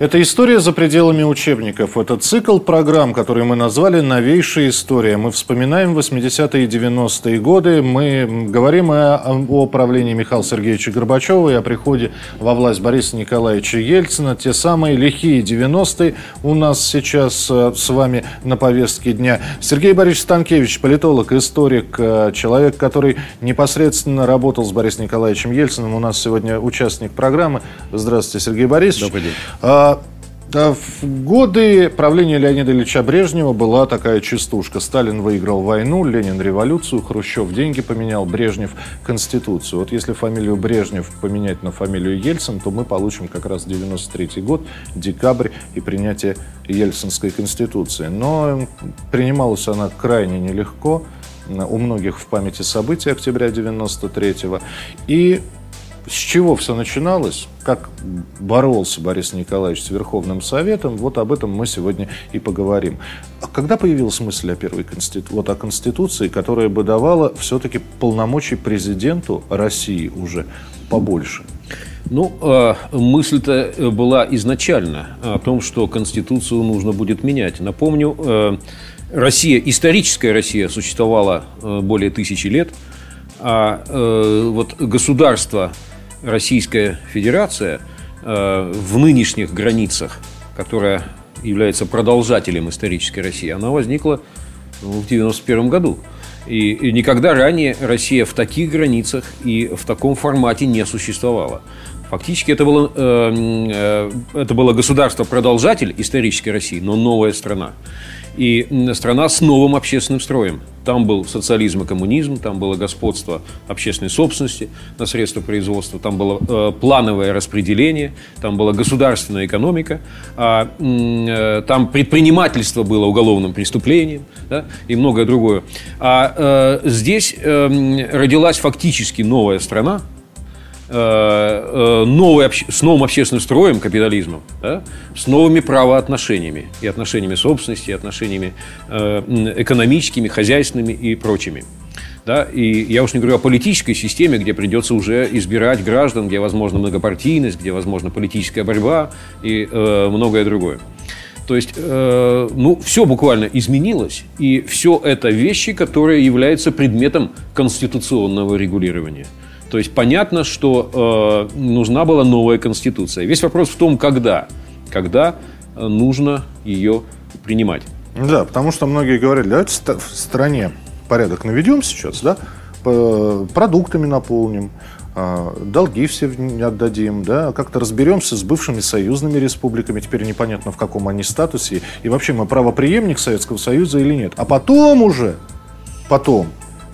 Это история за пределами учебников. Это цикл программ, который мы назвали «Новейшая история». Мы вспоминаем 80-е и 90-е годы. Мы говорим о, о правлении Михаила Сергеевича Горбачева и о приходе во власть Бориса Николаевича Ельцина. Те самые лихие 90-е у нас сейчас э, с вами на повестке дня. Сергей Борисович Станкевич, политолог, историк, э, человек, который непосредственно работал с Борисом Николаевичем Ельциным. У нас сегодня участник программы. Здравствуйте, Сергей Борисович. Добрый день. В годы правления Леонида Ильича Брежнева была такая частушка. Сталин выиграл войну, Ленин революцию, Хрущев деньги поменял, Брежнев конституцию. Вот если фамилию Брежнев поменять на фамилию Ельцин, то мы получим как раз 93 год, декабрь и принятие Ельцинской конституции. Но принималась она крайне нелегко. У многих в памяти события октября 93-го. И с чего все начиналось, как боролся Борис Николаевич с Верховным Советом, вот об этом мы сегодня и поговорим. А когда появилась мысль о первой конститу... вот о Конституции, которая бы давала все-таки полномочий президенту России уже побольше? Ну, э, мысль-то была изначально о том, что Конституцию нужно будет менять. Напомню, э, Россия, историческая Россия существовала э, более тысячи лет, а вот государство Российская Федерация э, в нынешних границах, которая является продолжателем исторической России, она возникла ну, в 1991 году. И, и никогда ранее Россия в таких границах и в таком формате не существовала. Фактически это было, э, э, это было государство-продолжатель исторической России, но новая страна и страна с новым общественным строем. Там был социализм и коммунизм, там было господство общественной собственности на средства производства, там было э, плановое распределение, там была государственная экономика, а, э, там предпринимательство было уголовным преступлением да, и многое другое. А э, здесь э, родилась фактически новая страна, Э, э, новый, с новым общественным строем капитализмом, да, с новыми правоотношениями, и отношениями собственности, и отношениями э, экономическими, хозяйственными и прочими. Да, и я уж не говорю о политической системе, где придется уже избирать граждан, где возможна многопартийность, где возможна политическая борьба и э, многое другое. То есть, э, ну, все буквально изменилось, и все это вещи, которые являются предметом конституционного регулирования. То есть понятно, что э, нужна была новая конституция. Весь вопрос в том, когда. Когда э, нужно ее принимать. Да, потому что многие говорили, давайте в стране порядок наведем сейчас, да, продуктами наполним, а, долги все отдадим, да, как-то разберемся с бывшими союзными республиками, теперь непонятно в каком они статусе, и вообще мы правоприемник Советского Союза или нет. А потом уже, потом,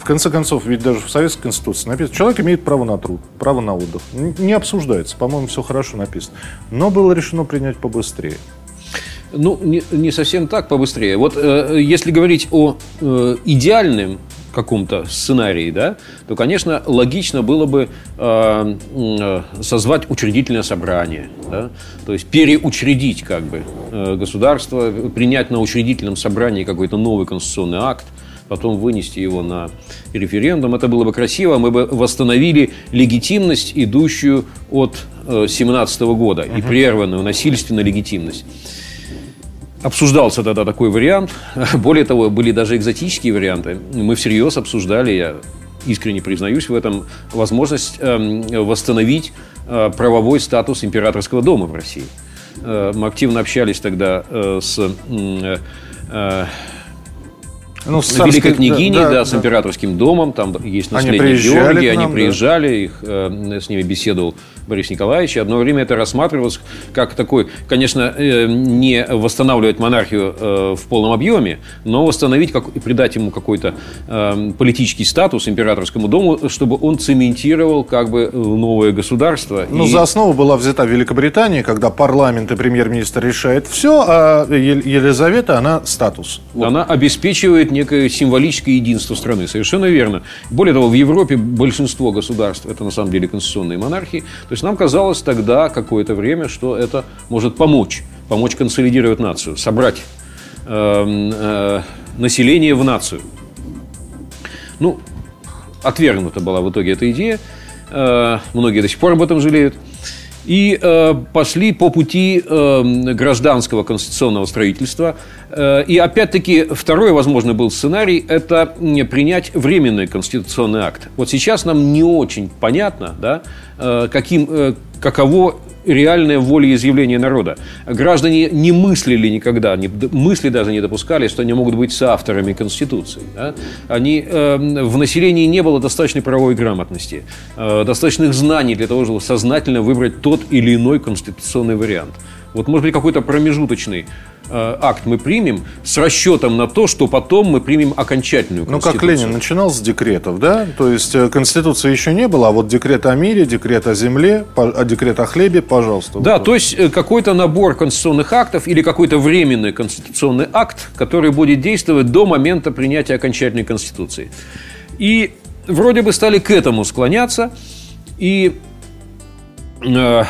конце концов, ведь даже в Советской Конституции написано, человек имеет право на труд, право на отдых. Не обсуждается, по-моему, все хорошо написано. Но было решено принять побыстрее. Ну, не, не совсем так побыстрее. Вот э, если говорить о э, идеальном каком-то сценарии, да, то, конечно, логично было бы э, э, созвать учредительное собрание, да, то есть переучредить как бы э, государство, принять на учредительном собрании какой-то новый конституционный акт, потом вынести его на референдум. Это было бы красиво, мы бы восстановили легитимность, идущую от 17 э, года, и прерванную насильственную легитимность. Обсуждался тогда такой вариант. Более того, были даже экзотические варианты. Мы всерьез обсуждали, я искренне признаюсь в этом, возможность эм, восстановить э, правовой статус императорского дома в России. Э, мы активно общались тогда с ну, с Великой княгиней, да, да, да, с императорским домом, там есть наследник они Георгий, нам, они приезжали, их, э, с ними беседовал Борис Николаевич. И одно время это рассматривалось как такой, конечно, э, не восстанавливать монархию э, в полном объеме, но восстановить как, и придать ему какой-то э, политический статус императорскому дому, чтобы он цементировал как бы новое государство. Ну, и... за основу была взята Великобритания, когда парламент и премьер-министр решает все, а Елизавета, она статус. Вот. Она обеспечивает некое символическое единство страны. Совершенно верно. Более того, в Европе большинство государств это на самом деле конституционные монархии. То есть нам казалось тогда какое-то время, что это может помочь, помочь консолидировать нацию, собрать э, э, население в нацию. Ну, отвергнута была в итоге эта идея. Э, многие до сих пор об этом жалеют. И э, пошли по пути э, гражданского конституционного строительства. Э, и опять-таки второй возможный был сценарий – это принять временный конституционный акт. Вот сейчас нам не очень понятно, да, э, каким, э, каково реальное волеизъявление народа. Граждане не мыслили никогда, не, мысли даже не допускали, что они могут быть соавторами Конституции. Да? Они, э, в населении не было достаточной правовой грамотности, э, достаточных знаний для того, чтобы сознательно выбрать тот или иной конституционный вариант. Вот может быть какой-то промежуточный акт мы примем с расчетом на то, что потом мы примем окончательную Ну, как Ленин начинал с декретов, да? То есть э, Конституции еще не было, а вот декрет о мире, декрет о земле, а декрет о хлебе, пожалуйста. Да, вот. то есть э, какой-то набор конституционных актов или какой-то временный конституционный акт, который будет действовать до момента принятия окончательной Конституции. И вроде бы стали к этому склоняться, и э,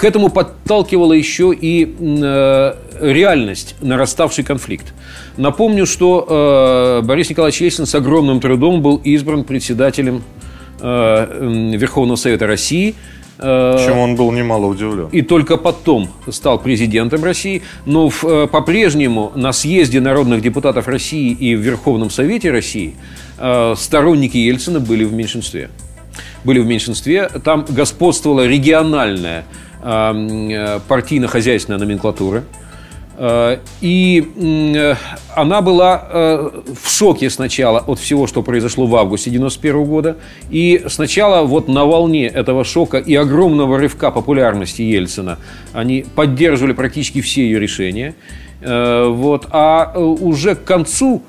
к этому подталкивала еще и э, реальность, нараставший конфликт. Напомню, что э, Борис Николаевич Ельцин с огромным трудом был избран председателем э, Верховного Совета России. Чем он был немало удивлен. И только потом стал президентом России. Но по-прежнему на съезде народных депутатов России и в Верховном Совете России сторонники Ельцина были в меньшинстве. Были в меньшинстве. Там господствовала региональная Э, партийно-хозяйственная номенклатура. Э, и э, она была в шоке сначала от всего, что произошло в августе 91 года. И сначала вот на волне этого шока и огромного рывка популярности Ельцина они поддерживали практически все ее решения. Вот. А уже к концу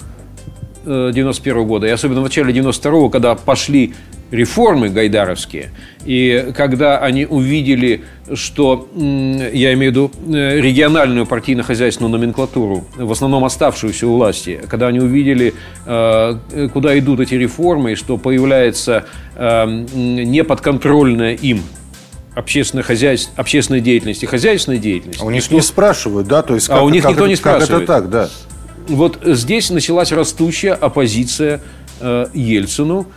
91 года, и особенно в начале 92 когда пошли реформы гайдаровские, и когда они увидели, что, я имею в виду э, региональную партийно-хозяйственную номенклатуру, в основном оставшуюся у власти, когда они увидели, э, куда идут эти реформы, и что появляется э, неподконтрольная им общественная, хозяйств, деятельность и хозяйственная деятельность. А у них что... не спрашивают, да? То есть, как, а у них как, никто не спрашивает. Как это так, да? Вот здесь началась растущая оппозиция э, Ельцину,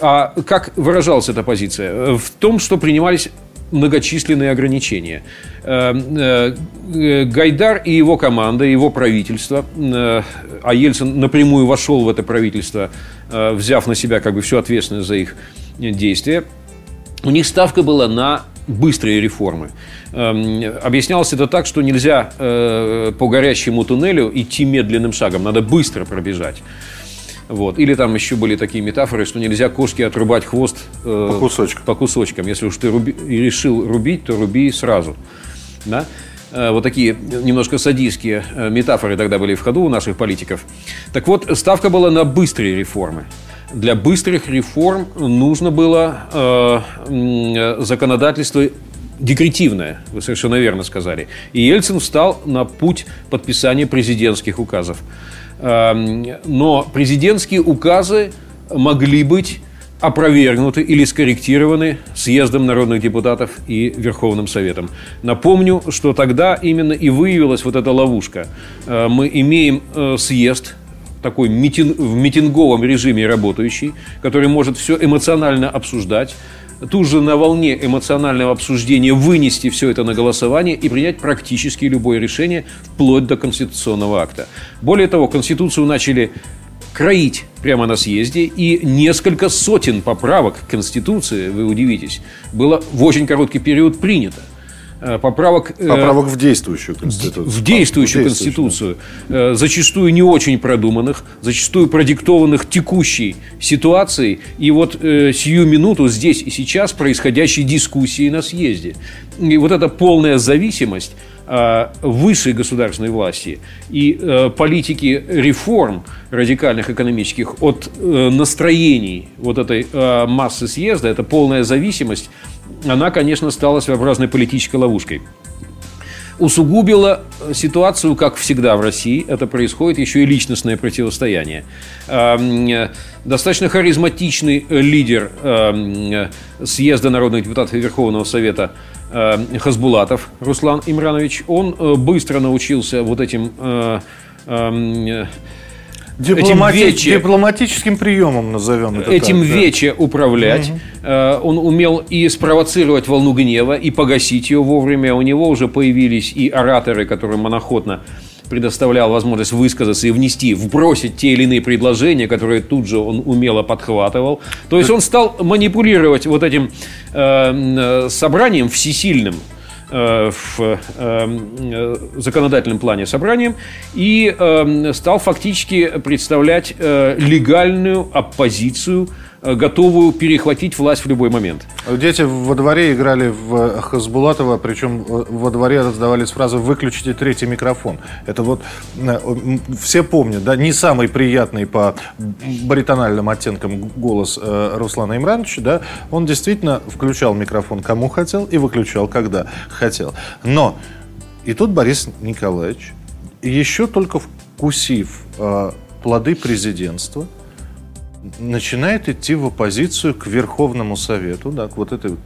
а как выражалась эта позиция? В том, что принимались многочисленные ограничения. Э, э, Гайдар и его команда, его правительство, э, а Ельцин напрямую вошел в это правительство, взяв на себя как бы всю ответственность за их действия, у них ставка была на быстрые реформы. Объяснялось это так, что нельзя по горящему туннелю идти медленным шагом, надо быстро пробежать. Вот. Или там еще были такие метафоры, что нельзя кошке отрубать хвост э, по, кусочкам. по кусочкам. Если уж ты руби, решил рубить, то руби сразу. Да? Э, вот такие немножко садистские э, метафоры тогда были в ходу у наших политиков. Так вот, ставка была на быстрые реформы. Для быстрых реформ нужно было э, законодательство декретивное, вы совершенно верно сказали. И Ельцин встал на путь подписания президентских указов. Эм, но президентские указы могли быть опровергнуты или скорректированы съездом народных депутатов и Верховным Советом. Напомню, что тогда именно и выявилась вот эта ловушка. Э, мы имеем э, съезд, такой митинг, в митинговом режиме работающий, который может все эмоционально обсуждать, тут же на волне эмоционального обсуждения вынести все это на голосование и принять практически любое решение, вплоть до конституционного акта. Более того, Конституцию начали кроить прямо на съезде, и несколько сотен поправок к Конституции, вы удивитесь, было в очень короткий период принято. Э, поправок... Э, поправок в действующую Конституцию. В действующую, в Конституцию. Да. Зачастую не очень продуманных, зачастую продиктованных текущей ситуацией и вот э, сию минуту здесь и сейчас происходящей дискуссии на съезде. И вот эта полная зависимость э, высшей государственной власти и э, политики реформ радикальных экономических от э, настроений вот этой э, массы съезда, это полная зависимость она, конечно, стала своеобразной политической ловушкой. Усугубила ситуацию, как всегда в России, это происходит еще и личностное противостояние. Эм, достаточно харизматичный лидер эм, съезда народных депутатов Верховного Совета эм, Хасбулатов Руслан Имранович, он э, быстро научился вот этим э, Дипломати... этим вече, дипломатическим приемом назовем это Этим так, вече да. управлять. Угу. Он умел и спровоцировать волну гнева, и погасить ее вовремя. У него уже появились и ораторы, которые моноходно предоставлял возможность высказаться и внести, вбросить те или иные предложения, которые тут же он умело подхватывал. То есть он стал манипулировать вот этим э, собранием всесильным, э, в э, э, законодательном плане собранием и стал фактически представлять легальную оппозицию Э, готовую перехватить власть в любой момент. Дети во дворе играли в Хасбулатова, причем э, во дворе раздавались фразы «выключите третий микрофон». Это вот э, все помнят, да, не самый приятный по баритональным оттенкам голос Руслана Имрановича, да, он действительно включал микрофон кому хотел и выключал когда хотел. Но и тут Борис Николаевич, еще только вкусив плоды президентства – начинает идти в оппозицию к Верховному Совету, да, к вот этой вот.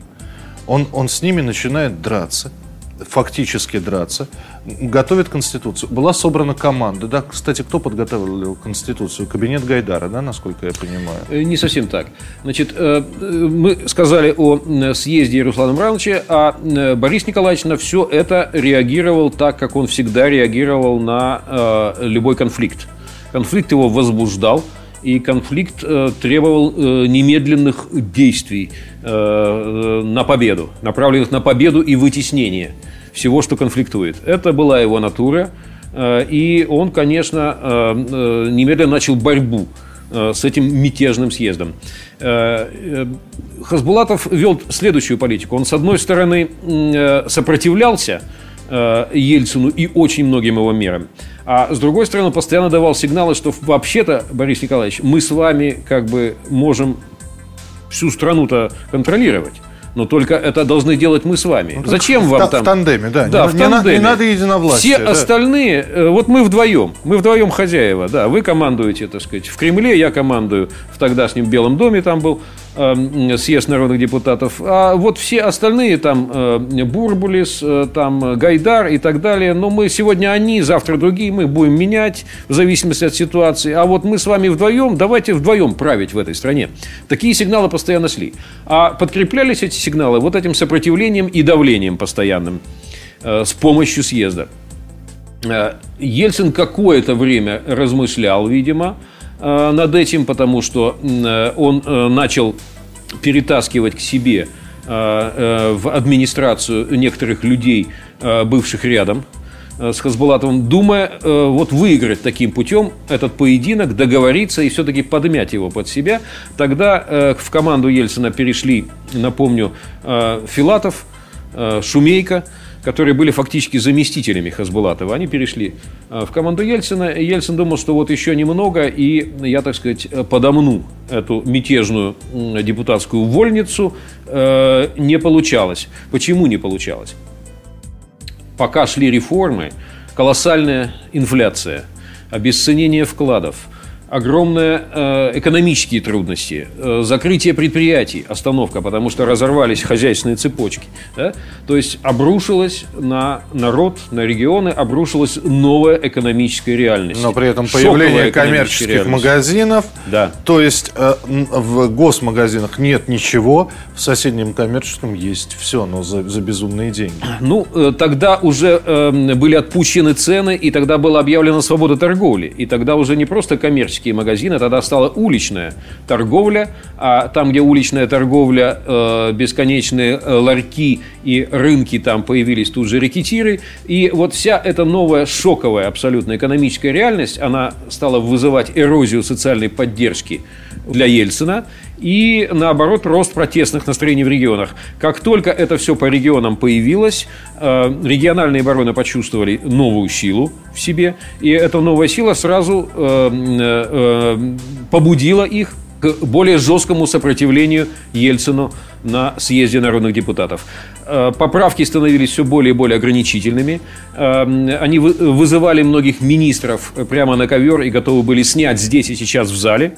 Он, он с ними начинает драться, фактически драться, готовит Конституцию. Была собрана команда. Да, кстати, кто подготовил Конституцию? Кабинет Гайдара, да, насколько я понимаю? Э, не совсем так. Значит, э, мы сказали о съезде Руслана Мрановича, а э, Борис Николаевич на все это реагировал так, как он всегда реагировал на любой конфликт. Конфликт его возбуждал, и конфликт э, требовал э, немедленных действий э, на победу, направленных на победу и вытеснение всего, что конфликтует. Это была его натура, и он, конечно, немедленно начал борьбу с этим мятежным съездом. Хасбулатов вел следующую политику. Он, с одной стороны, сопротивлялся Ельцину и очень многим его мерам. А с другой стороны, постоянно давал сигналы, что вообще-то, Борис Николаевич, мы с вами как бы можем всю страну-то контролировать. Но только это должны делать мы с вами. Ну, Зачем вам там? В тандеме, да. Да, не, в тандеме. Не, надо единовластие. Все да. остальные, э, вот мы вдвоем, мы вдвоем хозяева, да. Вы командуете, так сказать, в Кремле, я командую в тогдашнем Белом доме, там был э, съезд народных депутатов. А вот все остальные, там э, Бурбулис, э, там Гайдар и так далее, но мы сегодня они, завтра другие, мы будем менять в зависимости от ситуации. А вот мы с вами вдвоем, давайте вдвоем править в этой стране. Такие сигналы постоянно шли. А подкреплялись эти сигналы вот этим сопротивлением и давлением постоянным э, с помощью съезда. Ельцин какое-то время размышлял, видимо, над этим, потому что э, он э, начал перетаскивать к себе в администрацию некоторых людей, бывших рядом с Хасбулатовым, думая вот выиграть таким путем этот поединок, договориться и все-таки подмять его под себя. Тогда в команду Ельцина перешли, напомню, Филатов, Шумейко – которые были фактически заместителями Хасбулатова, они перешли э, в команду Ельцина. И Ельцин думал, что вот еще немного, и я, так сказать, подомну эту мятежную депутатскую вольницу. Э, не получалось. Почему не получалось? Пока шли реформы, колоссальная инфляция, обесценение вкладов – огромные э, экономические трудности, э, закрытие предприятий, остановка, потому что разорвались хозяйственные цепочки. Да? То есть обрушилась на народ, на регионы, обрушилась новая экономическая реальность. Но при этом появление коммерческих реальность. магазинов, да. то есть э, в госмагазинах нет ничего, в соседнем коммерческом есть все, но за, за безумные деньги. Ну, э, тогда уже э, были отпущены цены, и тогда была объявлена свобода торговли. И тогда уже не просто коммерческие коммерческие магазины, тогда стала уличная торговля, а там, где уличная торговля, э, бесконечные э, ларьки и рынки, там появились тут же рекетиры, и вот вся эта новая шоковая абсолютно экономическая реальность, она стала вызывать эрозию социальной поддержки для Ельцина и, наоборот, рост протестных настроений в регионах. Как только это все по регионам появилось, э, региональные бароны почувствовали новую силу в себе, и эта новая сила сразу э, э, побудила их к более жесткому сопротивлению Ельцину на съезде народных депутатов. Поправки становились все более и более ограничительными. Они вызывали многих министров прямо на ковер и готовы были снять здесь и сейчас в зале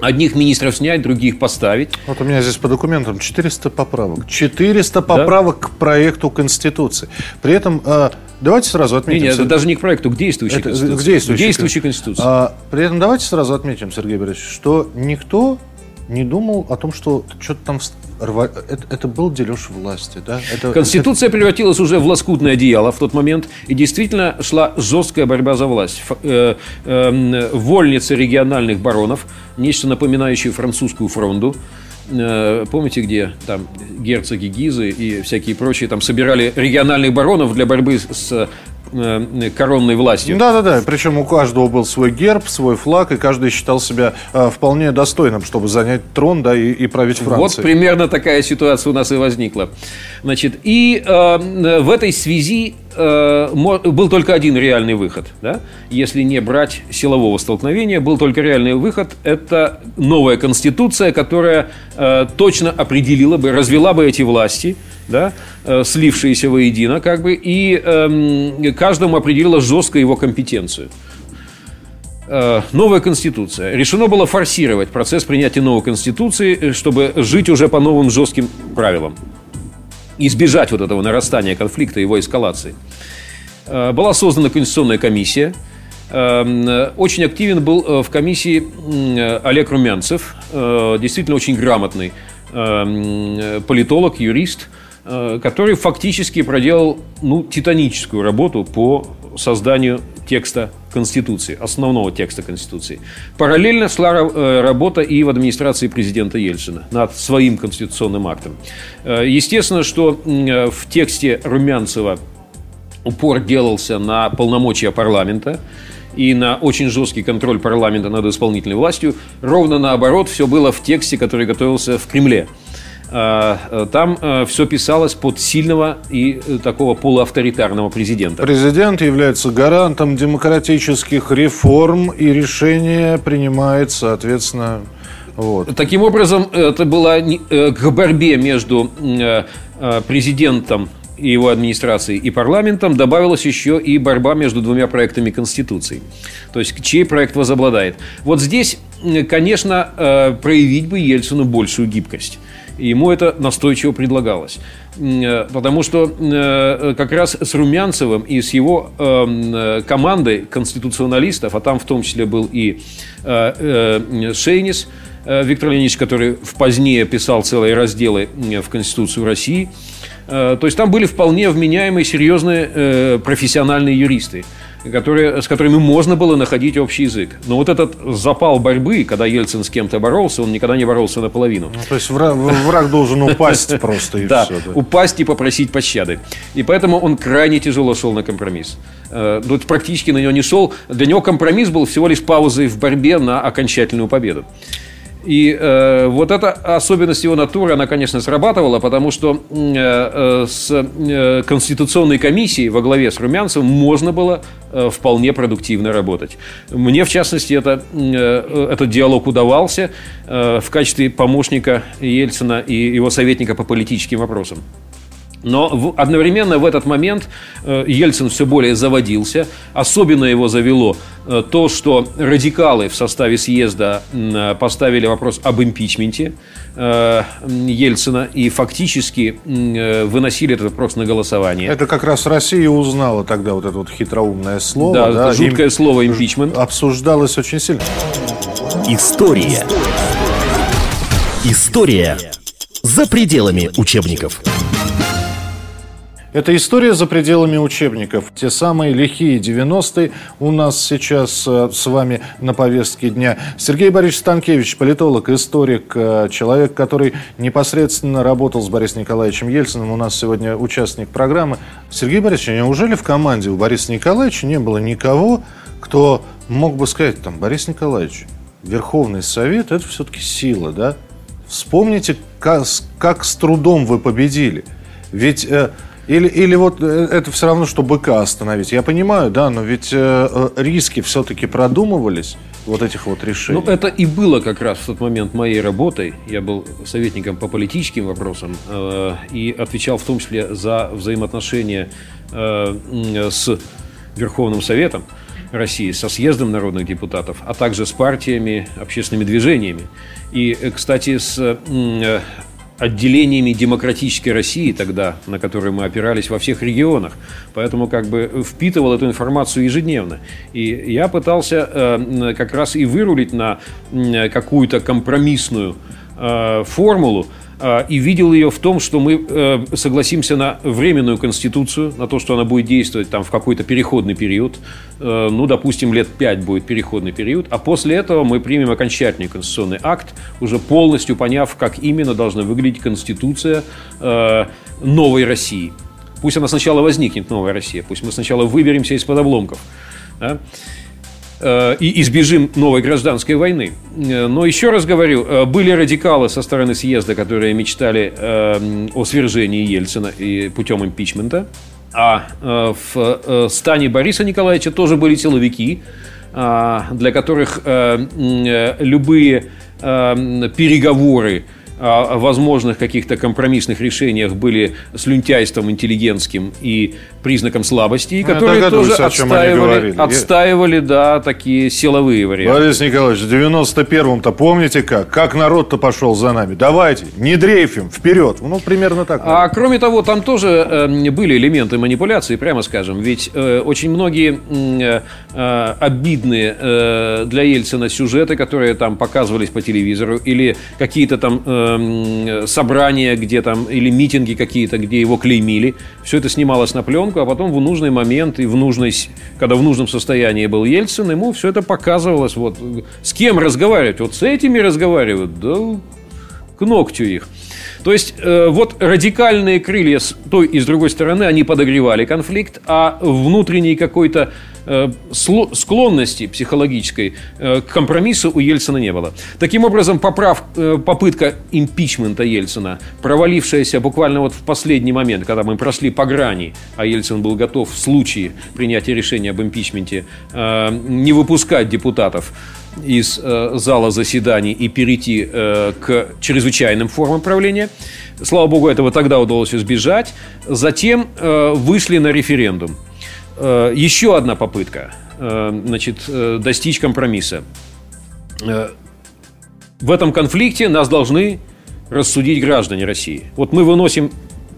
Одних министров снять, других поставить. Вот у меня здесь по документам 400 поправок. 400 поправок да? к проекту Конституции. При этом э, давайте сразу отметим... Нет, нет, это даже не к проекту, к действующей это, Конституции. К действующей, к действующей Конституции. А, при этом давайте сразу отметим, Сергей Борисович, что никто не думал о том, что что-то там рва... это, это был дележ власти, да? Это, Конституция это... превратилась уже в лоскутное одеяло в тот момент, и действительно шла жесткая борьба за власть. Ф... Э, э, вольницы региональных баронов, нечто напоминающее французскую фронду, э, Помните, где там герцоги Гизы и всякие прочие там собирали региональных баронов для борьбы с коронной властью. Да-да-да, причем у каждого был свой герб, свой флаг, и каждый считал себя э, вполне достойным, чтобы занять трон да, и, и править Францией. Вот примерно такая ситуация у нас и возникла. Значит, и э, в этой связи э, был только один реальный выход. Да? Если не брать силового столкновения, был только реальный выход – это новая конституция, которая э, точно определила бы, развела бы эти власти – да, э, слившиеся воедино, как бы, и э, каждому определила жестко его компетенцию. Э, новая конституция. Решено было форсировать процесс принятия новой конституции, э, чтобы жить уже по новым жестким правилам. Избежать вот этого нарастания конфликта, его эскалации. Э, была создана конституционная комиссия. Очень активен был в комиссии Олег Румянцев, действительно очень грамотный политолог, юрист – Э, который фактически проделал ну, титаническую работу по созданию текста Конституции, основного текста Конституции. Параллельно шла э, работа и в администрации президента Ельцина над своим конституционным актом. Э, естественно, что в тексте Румянцева упор делался на полномочия парламента и на очень жесткий контроль парламента над исполнительной властью. Ровно наоборот, все было в тексте, который готовился в Кремле – Э, э, там э, все писалось под сильного и такого полуавторитарного президента. Президент является гарантом демократических реформ, и решение принимает, соответственно, вот. Таким образом, это была к борьбе между президентом и его администрацией и парламентом добавилась еще и борьба между двумя проектами Конституции. То есть, чей проект возобладает. Вот здесь, конечно, проявить бы Ельцину большую гибкость. Ему это настойчиво предлагалось. Э, потому что э, как раз с Румянцевым и с его эм, э, командой конституционалистов, а там в том числе был и Шейнис, Виктор Леонидович, который позднее писал целые разделы в Конституцию России. То есть там были вполне вменяемые, серьезные профессиональные юристы которые, с которыми можно было находить общий язык. Но вот этот запал борьбы, когда Ельцин с кем-то боролся, он никогда не боролся наполовину. Ну, то есть враг, враг должен упасть просто и да, все. Да, упасть и попросить пощады. И поэтому он крайне тяжело шел на компромисс. Э, ну, практически на него не шел. Для него компромисс был всего лишь паузой в борьбе на окончательную победу. И э, вот эта особенность его натуры, она, конечно, срабатывала, потому что э, э, с э, Конституционной комиссией во главе с Румянцевым можно было э, вполне продуктивно работать. Мне, в частности, это, э, этот диалог удавался э, в качестве помощника Ельцина и его советника по политическим вопросам. Но в, одновременно в этот момент э, Ельцин все более заводился. Особенно его завело э, то, что радикалы в составе съезда э, поставили вопрос об импичменте э, Ельцина и фактически э, выносили этот вопрос на голосование. Это как раз Россия узнала тогда вот это вот хитроумное слово. Да, да жуткое им... слово импичмент. Обсуждалось очень сильно. История. История за пределами учебников. Это история за пределами учебников. Те самые лихие 90-е у нас сейчас э, с вами на повестке дня. Сергей Борисович Станкевич, политолог, историк, э, человек, который непосредственно работал с Борисом Николаевичем Ельциным. У нас сегодня участник программы. Сергей Борисович, неужели в команде у Бориса Николаевича не было никого, кто мог бы сказать, там, Борис Николаевич, Верховный Совет – это все-таки сила, да? Вспомните, как, как с трудом вы победили. Ведь э, или, или вот э, это все равно, что быка остановить. Я понимаю, да, но ведь э, э, риски все-таки продумывались вот этих вот решений. Ну, это и было как раз в тот момент моей работой. Я был советником по политическим вопросам э, и отвечал в том числе за взаимоотношения э, с Верховным Советом России, со съездом народных депутатов, а также с партиями, общественными движениями. И, э, кстати, с отделениями демократической России тогда, на которые мы опирались во всех регионах. Поэтому как бы впитывал эту информацию ежедневно. И я пытался э, как раз и вырулить на какую-то компромиссную э, формулу, и видел ее в том, что мы э, согласимся на временную конституцию, на то, что она будет действовать там в какой-то переходный период, э, ну, допустим, лет пять будет переходный период, а после этого мы примем окончательный конституционный акт, уже полностью поняв, как именно должна выглядеть конституция э, новой России. Пусть она сначала возникнет, новая Россия, пусть мы сначала выберемся из-под обломков. Да? Э, и избежим новой гражданской войны. Э, но еще раз говорю, э, были радикалы со стороны съезда, которые мечтали о свержении Ельцина и путем импичмента. А в стане Бориса Николаевича тоже были силовики, для которых любые переговоры о возможных каких-то компромиссных решениях были слюнтяйством интеллигентским и признаком слабости, и ну, которые тоже отстаивали, отстаивали, да, такие силовые варианты. Борис Николаевич, в 91-м-то помните как? Как народ-то пошел за нами? Давайте, не дрейфим, вперед. Ну, примерно так. А кроме того, там тоже э, были элементы манипуляции, прямо скажем. Ведь э, очень многие э, э, обидные э, для Ельцина сюжеты, которые там показывались по телевизору, или какие-то там э, Эм, собрания, где там, или митинги какие-то, где его клеймили. Все это снималось на пленку, а потом в нужный момент и в нужной, когда в нужном состоянии был Ельцин, ему все это показывалось. Вот с кем разговаривать? Вот с этими разговаривают, да к ногтю их. То есть э, вот радикальные крылья с той и с другой стороны, они подогревали конфликт, а внутренний какой-то Э, склонности психологической э, к компромиссу у Ельцина не было. Таким образом, поправ, э, попытка импичмента Ельцина, провалившаяся буквально вот в последний момент, когда мы прошли по грани, а Ельцин был готов в случае принятия решения об импичменте не выпускать депутатов из зала заседаний и перейти к чрезвычайным формам правления. Слава богу, этого тогда удалось избежать. Затем вышли на референдум. Э, еще одна попытка э, значит, э, достичь компромисса. В этом конфликте нас должны рассудить граждане России. Вот мы выносим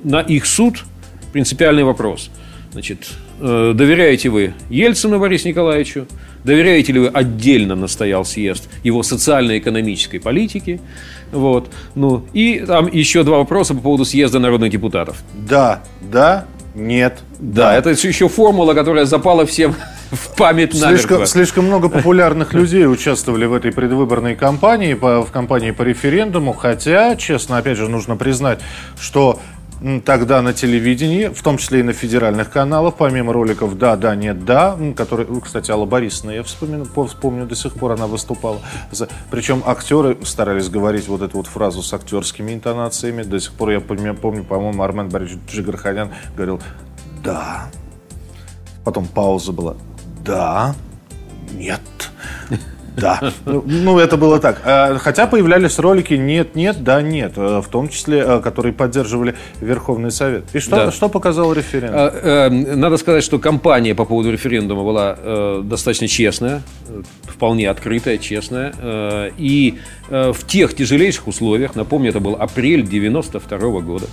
на их суд принципиальный вопрос. Значит, доверяете вы Ельцину Борису Николаевичу? Доверяете ли вы отдельно настоял съезд его социально-экономической политики? Вот. Ну, и там еще два вопроса по поводу съезда народных депутатов. Да, да, нет. Да, да, это еще формула, которая запала всем в память слишком, слишком много популярных людей участвовали в этой предвыборной кампании, по, в кампании по референдуму, хотя, честно, опять же, нужно признать, что тогда на телевидении, в том числе и на федеральных каналах, помимо роликов «Да, да, нет, да», которые, кстати, Алла Борисовна, я вспомню, вспомню до сих пор, она выступала. Причем актеры старались говорить вот эту вот фразу с актерскими интонациями. До сих пор я помню, помню по-моему, Армен Борисович Джигарханян говорил «Да». Потом пауза была «Да», «Нет». Да. Ну, ну, это было так. Э, хотя появлялись ролики «нет-нет», «да-нет», э, в том числе, э, которые поддерживали Верховный Совет. И что, да. что показал референдум? Надо сказать, что кампания по поводу референдума была достаточно честная, вполне открытая, честная. И в тех тяжелейших условиях, напомню, это был апрель 92 года,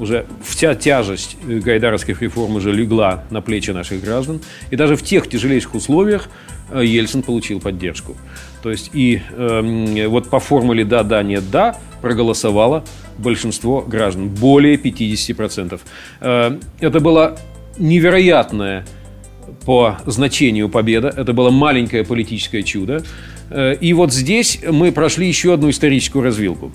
уже вся тяжесть гайдаровских реформ уже легла на плечи наших граждан. И даже в тех тяжелейших условиях Э, Ельцин получил поддержку. То есть и э, вот по формуле «да, да, нет, да» проголосовало большинство граждан, более 50%. Э, это было невероятное по значению победа, это было маленькое политическое чудо. Э, и вот здесь мы прошли еще одну историческую развилку.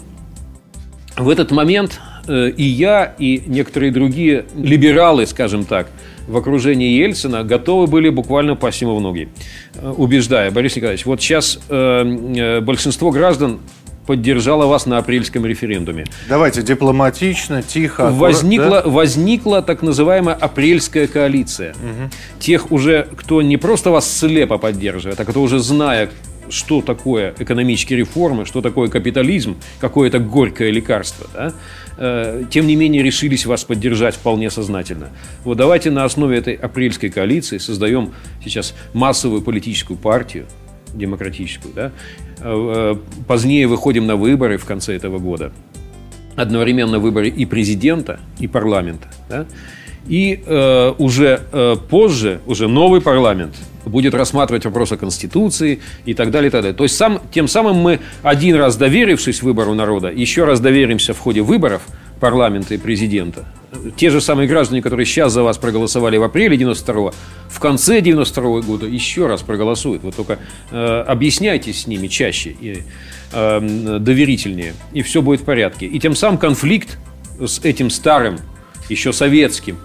В этот момент э, и я, и некоторые другие либералы, скажем так, в окружении Ельцина готовы были буквально пасть ему в ноги, э, убеждая, Борис Николаевич, вот сейчас э, э, большинство граждан поддержала вас на апрельском референдуме. Давайте дипломатично, тихо. Возникла, да? возникла так называемая апрельская коалиция. Угу. Тех уже, кто не просто вас слепо поддерживает, а кто уже зная, что такое экономические реформы, что такое капитализм, какое это горькое лекарство, да, э, тем не менее решились вас поддержать вполне сознательно. Вот давайте на основе этой апрельской коалиции создаем сейчас массовую политическую партию, демократическую, да, э, э, позднее выходим на выборы в конце этого года. одновременно выборы и президента, и парламента. Да? И э, уже э, позже, уже новый парламент будет рассматривать вопросы Конституции и так далее, и так далее. То есть сам, тем самым мы один раз доверившись выбору народа, еще раз доверимся в ходе выборов парламента и президента. Те же самые граждане, которые сейчас за вас проголосовали в апреле 92-го, в конце 92-го года еще раз проголосуют. Вы только э, объясняйтесь с ними чаще и э, доверительнее, и все будет в порядке. И тем самым конфликт с этим старым, еще советским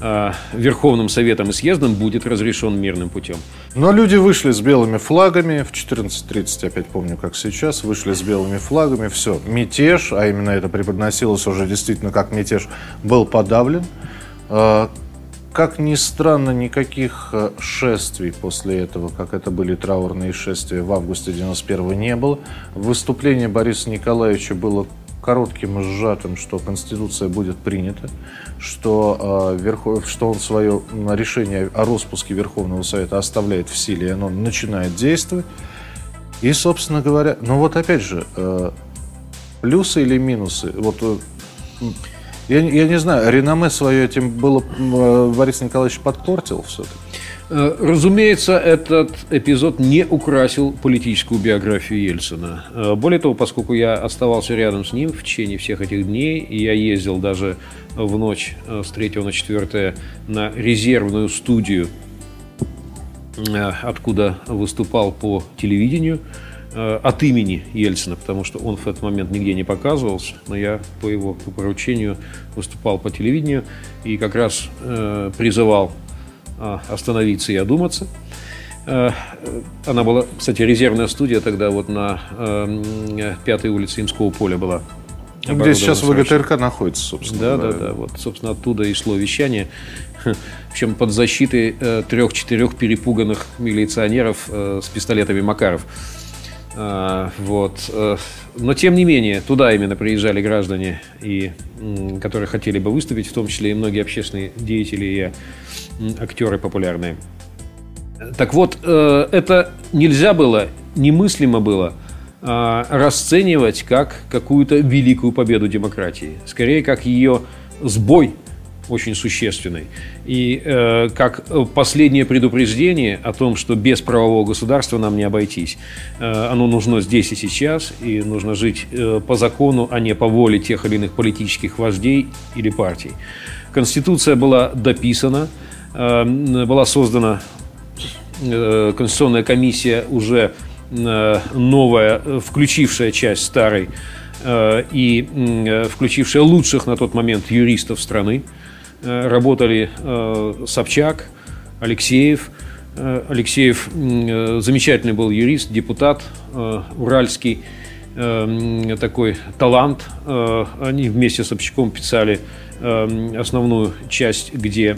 Верховным Советом и съездом будет разрешен мирным путем. Но люди вышли с белыми флагами в 14.30, опять помню, как сейчас, вышли с белыми флагами, все, мятеж, а именно это преподносилось уже действительно как мятеж, был подавлен. Э, как ни странно, никаких э, шествий после этого, как это были траурные шествия в августе 91 не было. Выступление Бориса Николаевича было коротким и сжатым, что Конституция будет принята, что, э, Верхов, что он свое решение о распуске Верховного Совета оставляет в силе, и оно начинает действовать. И, собственно говоря, ну вот опять же, э, плюсы или минусы? Вот э, я, я не знаю, реноме свое этим было э, Борис Николаевич подпортил все-таки. Э, разумеется, этот эпизод не украсил политическую биографию Ельцина. Э, более того, поскольку я оставался рядом с ним в течение всех этих дней, и я ездил даже в ночь э, с 3 на 4 на резервную студию, откуда выступал по телевидению, от имени Ельцина, потому что он в этот момент нигде не показывался, но я по его поручению выступал по телевидению и как раз призывал остановиться и одуматься. Э, она была, кстати, резервная студия тогда вот на э, пятой улице Имского поля была. Где сейчас ВГТРК находится, собственно. Да, да, да. Вот, собственно, оттуда и шло вещание. В общем, под защитой э, трех-четырех перепуганных милиционеров с пистолетами Макаров. Вот. Но, тем не менее, туда именно приезжали граждане, и, которые хотели бы выступить, в том числе и многие общественные деятели и актеры популярные. Так вот, э, это нельзя было, немыслимо было э, расценивать как какую-то великую победу демократии. Скорее, как ее сбой очень существенный. И э, как последнее предупреждение о том, что без правового государства нам не обойтись. Э, оно нужно здесь и сейчас, и нужно жить э, по закону, а не по воле тех или иных политических вождей или партий. Конституция была дописана, Эм, была создана э, Конституционная комиссия уже э, новая, включившая часть старой э, и включившая лучших на тот момент юристов страны. Работали Собчак, Алексеев. Алексеев замечательный был юрист, депутат уральский, такой талант. Они вместе с Собчаком писали основную часть, где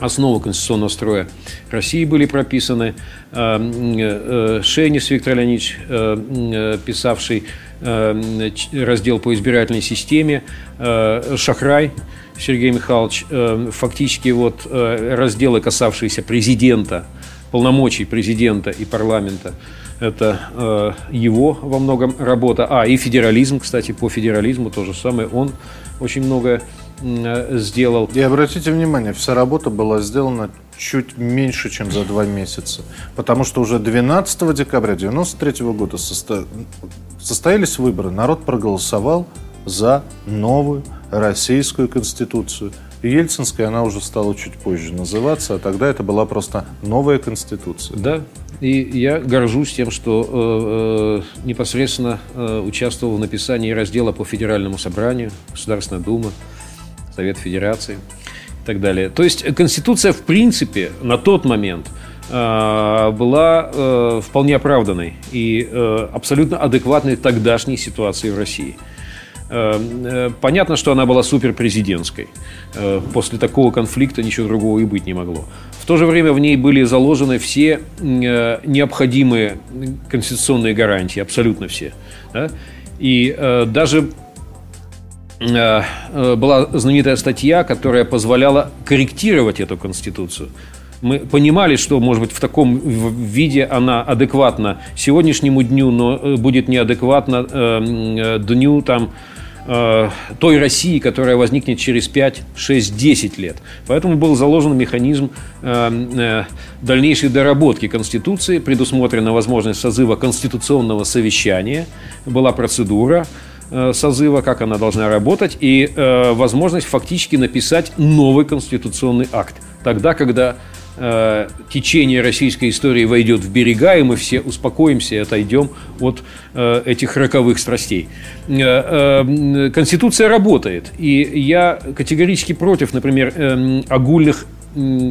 основы конституционного строя России были прописаны. Э, э, Шейнис Виктор Леонидович, э, писавший раздел по избирательной системе, Шахрай Сергей Михайлович, фактически вот разделы, касавшиеся президента, полномочий президента и парламента, это его во многом работа. А, и федерализм, кстати, по федерализму то же самое. Он очень многое Э, сделал. И обратите внимание, вся работа была сделана чуть меньше, чем за два месяца. Потому что уже 12 декабря 1993 года состо... состоялись выборы. Народ проголосовал за новую российскую конституцию. И Ельцинская она уже стала чуть позже называться, а тогда это была просто новая конституция. Да, и я горжусь тем, что э, э, непосредственно э, участвовал в написании раздела по Федеральному собранию, Государственная Дума. Совет Федерации и так далее. То есть Конституция, в принципе, на тот момент э, была э, вполне оправданной и э, абсолютно адекватной тогдашней ситуации в России. Понятно, что она была суперпрезидентской. После такого конфликта ничего другого и быть не могло. В то же время в ней были заложены все необходимые конституционные гарантии, абсолютно все. И даже Э, э, была знаменитая статья, которая позволяла корректировать эту конституцию. Мы понимали, что, может быть, в таком виде она адекватна сегодняшнему дню, но э, будет неадекватна дню там, э, той России, которая возникнет через 5, 6, 10 лет. Поэтому был заложен механизм э, дальнейшей доработки Конституции, предусмотрена возможность созыва конституционного совещания, была процедура, созыва, как она должна работать, и э, возможность фактически написать новый конституционный акт. Тогда, когда э, течение российской истории войдет в берега, и мы все успокоимся и отойдем от э, этих роковых страстей. Э, Конституция работает, и я категорически против, например, э, огульных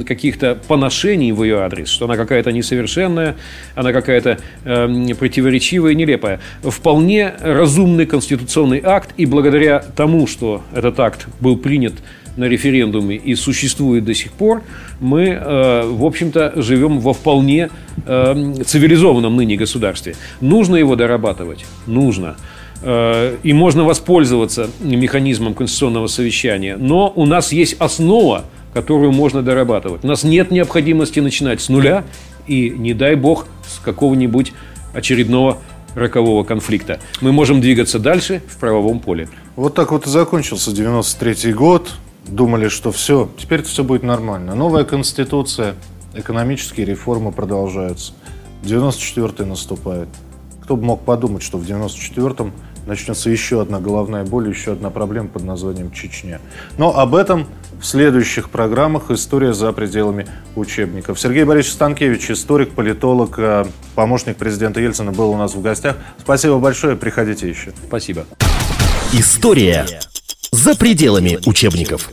каких-то поношений в ее адрес, что она какая-то несовершенная, она какая-то э, противоречивая, нелепая. Вполне разумный конституционный акт, и благодаря тому, что этот акт был принят на референдуме и существует до сих пор, мы, э, в общем-то, живем во вполне э, цивилизованном ныне государстве. Нужно его дорабатывать? Нужно. Э, и можно воспользоваться механизмом конституционного совещания. Но у нас есть основа, которую можно дорабатывать. У нас нет необходимости начинать с нуля и, не дай бог, с какого-нибудь очередного рокового конфликта. Мы можем двигаться дальше в правовом поле. Вот так вот и закончился 93 год думали, что все, теперь все будет нормально. Новая конституция, экономические реформы продолжаются. 94-й наступает. Кто бы мог подумать, что в 94-м начнется еще одна головная боль, еще одна проблема под названием Чечня. Но об этом в следующих программах «История за пределами учебников». Сергей Борисович Станкевич, историк, политолог, э, помощник президента Ельцина, был у нас в гостях. Спасибо большое, приходите еще. Спасибо. История за пределами учебников.